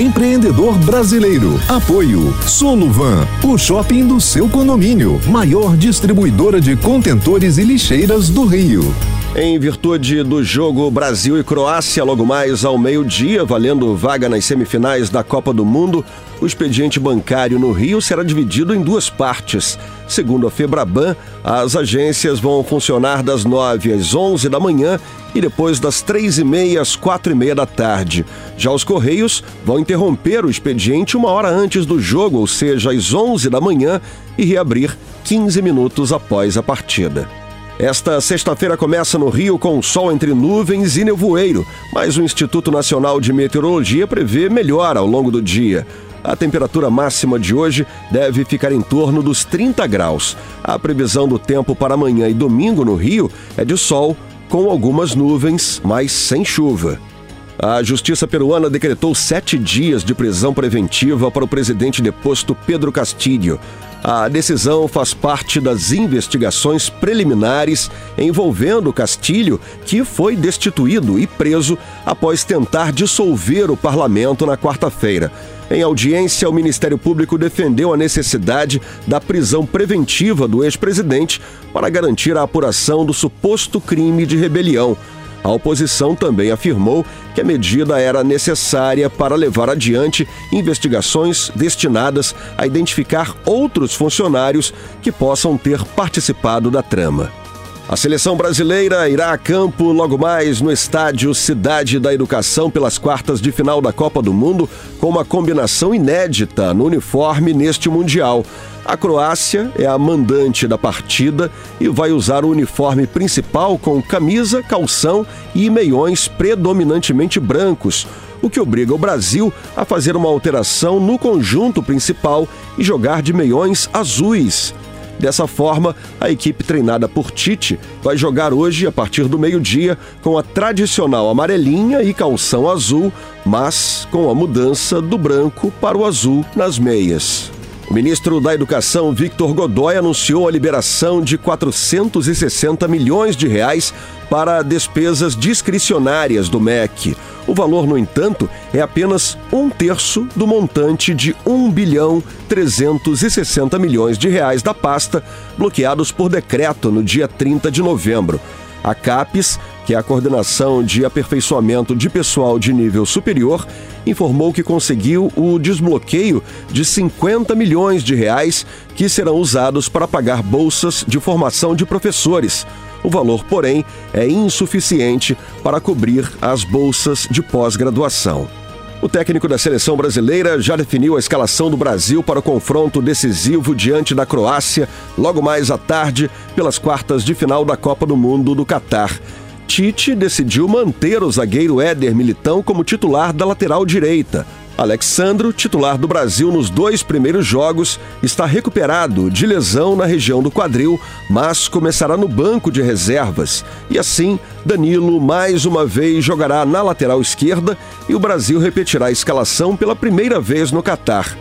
empreendedor brasileiro. Apoio Soluvan, o shopping do seu condomínio, maior distribuidora de contentores e lixeiras do Rio. Em virtude do jogo Brasil e Croácia, logo mais ao meio-dia, valendo vaga nas semifinais da Copa do Mundo, o expediente bancário no Rio será dividido em duas partes. Segundo a Febraban, as agências vão funcionar das 9 às 11 da manhã e depois das 3 e meia às 4 e meia da tarde. Já os Correios vão interromper o expediente uma hora antes do jogo, ou seja, às 11 da manhã, e reabrir 15 minutos após a partida. Esta sexta-feira começa no Rio com sol entre nuvens e nevoeiro, mas o Instituto Nacional de Meteorologia prevê melhora ao longo do dia. A temperatura máxima de hoje deve ficar em torno dos 30 graus. A previsão do tempo para amanhã e domingo no Rio é de sol, com algumas nuvens, mas sem chuva. A justiça peruana decretou sete dias de prisão preventiva para o presidente deposto Pedro Castilho. A decisão faz parte das investigações preliminares envolvendo Castilho, que foi destituído e preso após tentar dissolver o parlamento na quarta-feira. Em audiência, o Ministério Público defendeu a necessidade da prisão preventiva do ex-presidente para garantir a apuração do suposto crime de rebelião. A oposição também afirmou que a medida era necessária para levar adiante investigações destinadas a identificar outros funcionários que possam ter participado da trama. A seleção brasileira irá a campo logo mais no estádio Cidade da Educação pelas quartas de final da Copa do Mundo, com uma combinação inédita no uniforme neste Mundial. A Croácia é a mandante da partida e vai usar o uniforme principal com camisa, calção e meiões predominantemente brancos, o que obriga o Brasil a fazer uma alteração no conjunto principal e jogar de meiões azuis. Dessa forma, a equipe treinada por Tite vai jogar hoje, a partir do meio-dia, com a tradicional amarelinha e calção azul, mas com a mudança do branco para o azul nas meias. O ministro da Educação, Victor Godoy, anunciou a liberação de 460 milhões de reais para despesas discricionárias do MEC. O valor, no entanto, é apenas um terço do montante de 1 bilhão 360 milhões de reais da pasta, bloqueados por decreto no dia 30 de novembro. A CAPES, que é a Coordenação de Aperfeiçoamento de Pessoal de Nível Superior, informou que conseguiu o desbloqueio de 50 milhões de reais que serão usados para pagar bolsas de formação de professores. O valor, porém, é insuficiente para cobrir as bolsas de pós-graduação. O técnico da seleção brasileira já definiu a escalação do Brasil para o confronto decisivo diante da Croácia, logo mais à tarde, pelas quartas de final da Copa do Mundo do Catar. Tite decidiu manter o zagueiro Éder Militão como titular da lateral direita. Alexandro, titular do Brasil nos dois primeiros jogos, está recuperado de lesão na região do quadril, mas começará no banco de reservas. E assim, Danilo mais uma vez jogará na lateral esquerda e o Brasil repetirá a escalação pela primeira vez no Catar.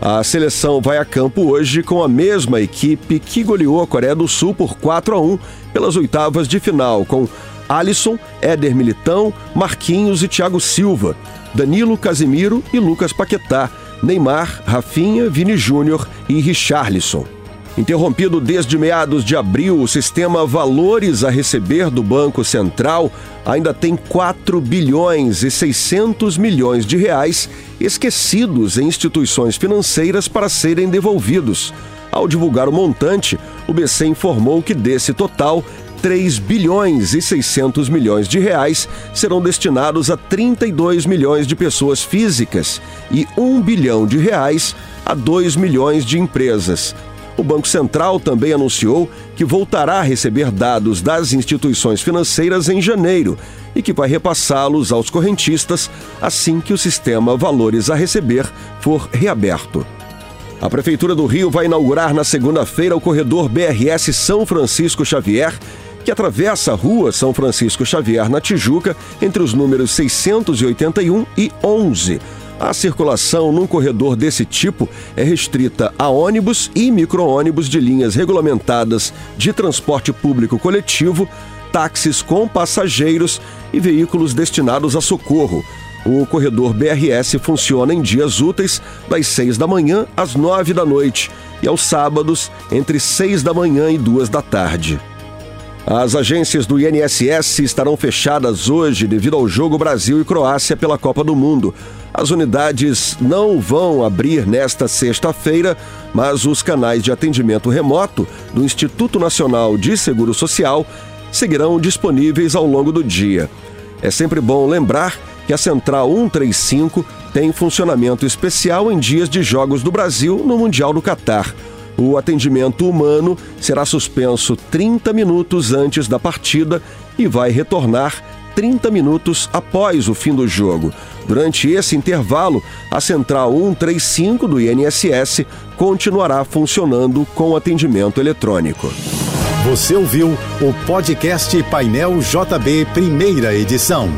A seleção vai a campo hoje com a mesma equipe que goleou a Coreia do Sul por 4 a 1 pelas oitavas de final, com Alisson, Éder Militão, Marquinhos e Thiago Silva. Danilo, Casimiro e Lucas Paquetá, Neymar, Rafinha, Vini Júnior e Richarlison. Interrompido desde meados de abril, o sistema Valores a Receber do Banco Central ainda tem 4 bilhões e 600 milhões de reais esquecidos em instituições financeiras para serem devolvidos. Ao divulgar o montante, o BC informou que desse total, 3 bilhões e 600 milhões de reais serão destinados a 32 milhões de pessoas físicas e 1 bilhão de reais a 2 milhões de empresas. O Banco Central também anunciou que voltará a receber dados das instituições financeiras em janeiro e que vai repassá-los aos correntistas assim que o sistema Valores a Receber for reaberto. A Prefeitura do Rio vai inaugurar na segunda-feira o corredor BRS São Francisco Xavier, que atravessa a rua São Francisco Xavier na Tijuca entre os números 681 e 11 a circulação num corredor desse tipo é restrita a ônibus e micro-ônibus de linhas regulamentadas de transporte público coletivo, táxis com passageiros e veículos destinados a socorro. O corredor BRS funciona em dias úteis, das 6 da manhã às 9 da noite, e aos sábados, entre 6 da manhã e 2 da tarde. As agências do INSS estarão fechadas hoje devido ao jogo Brasil e Croácia pela Copa do Mundo. As unidades não vão abrir nesta sexta-feira, mas os canais de atendimento remoto do Instituto Nacional de Seguro Social seguirão disponíveis ao longo do dia. É sempre bom lembrar que a Central 135 tem funcionamento especial em dias de Jogos do Brasil no Mundial do Catar. O atendimento humano será suspenso 30 minutos antes da partida e vai retornar 30 minutos após o fim do jogo. Durante esse intervalo, a Central 135 do INSS continuará funcionando com atendimento eletrônico. Você ouviu o podcast Painel JB, primeira edição.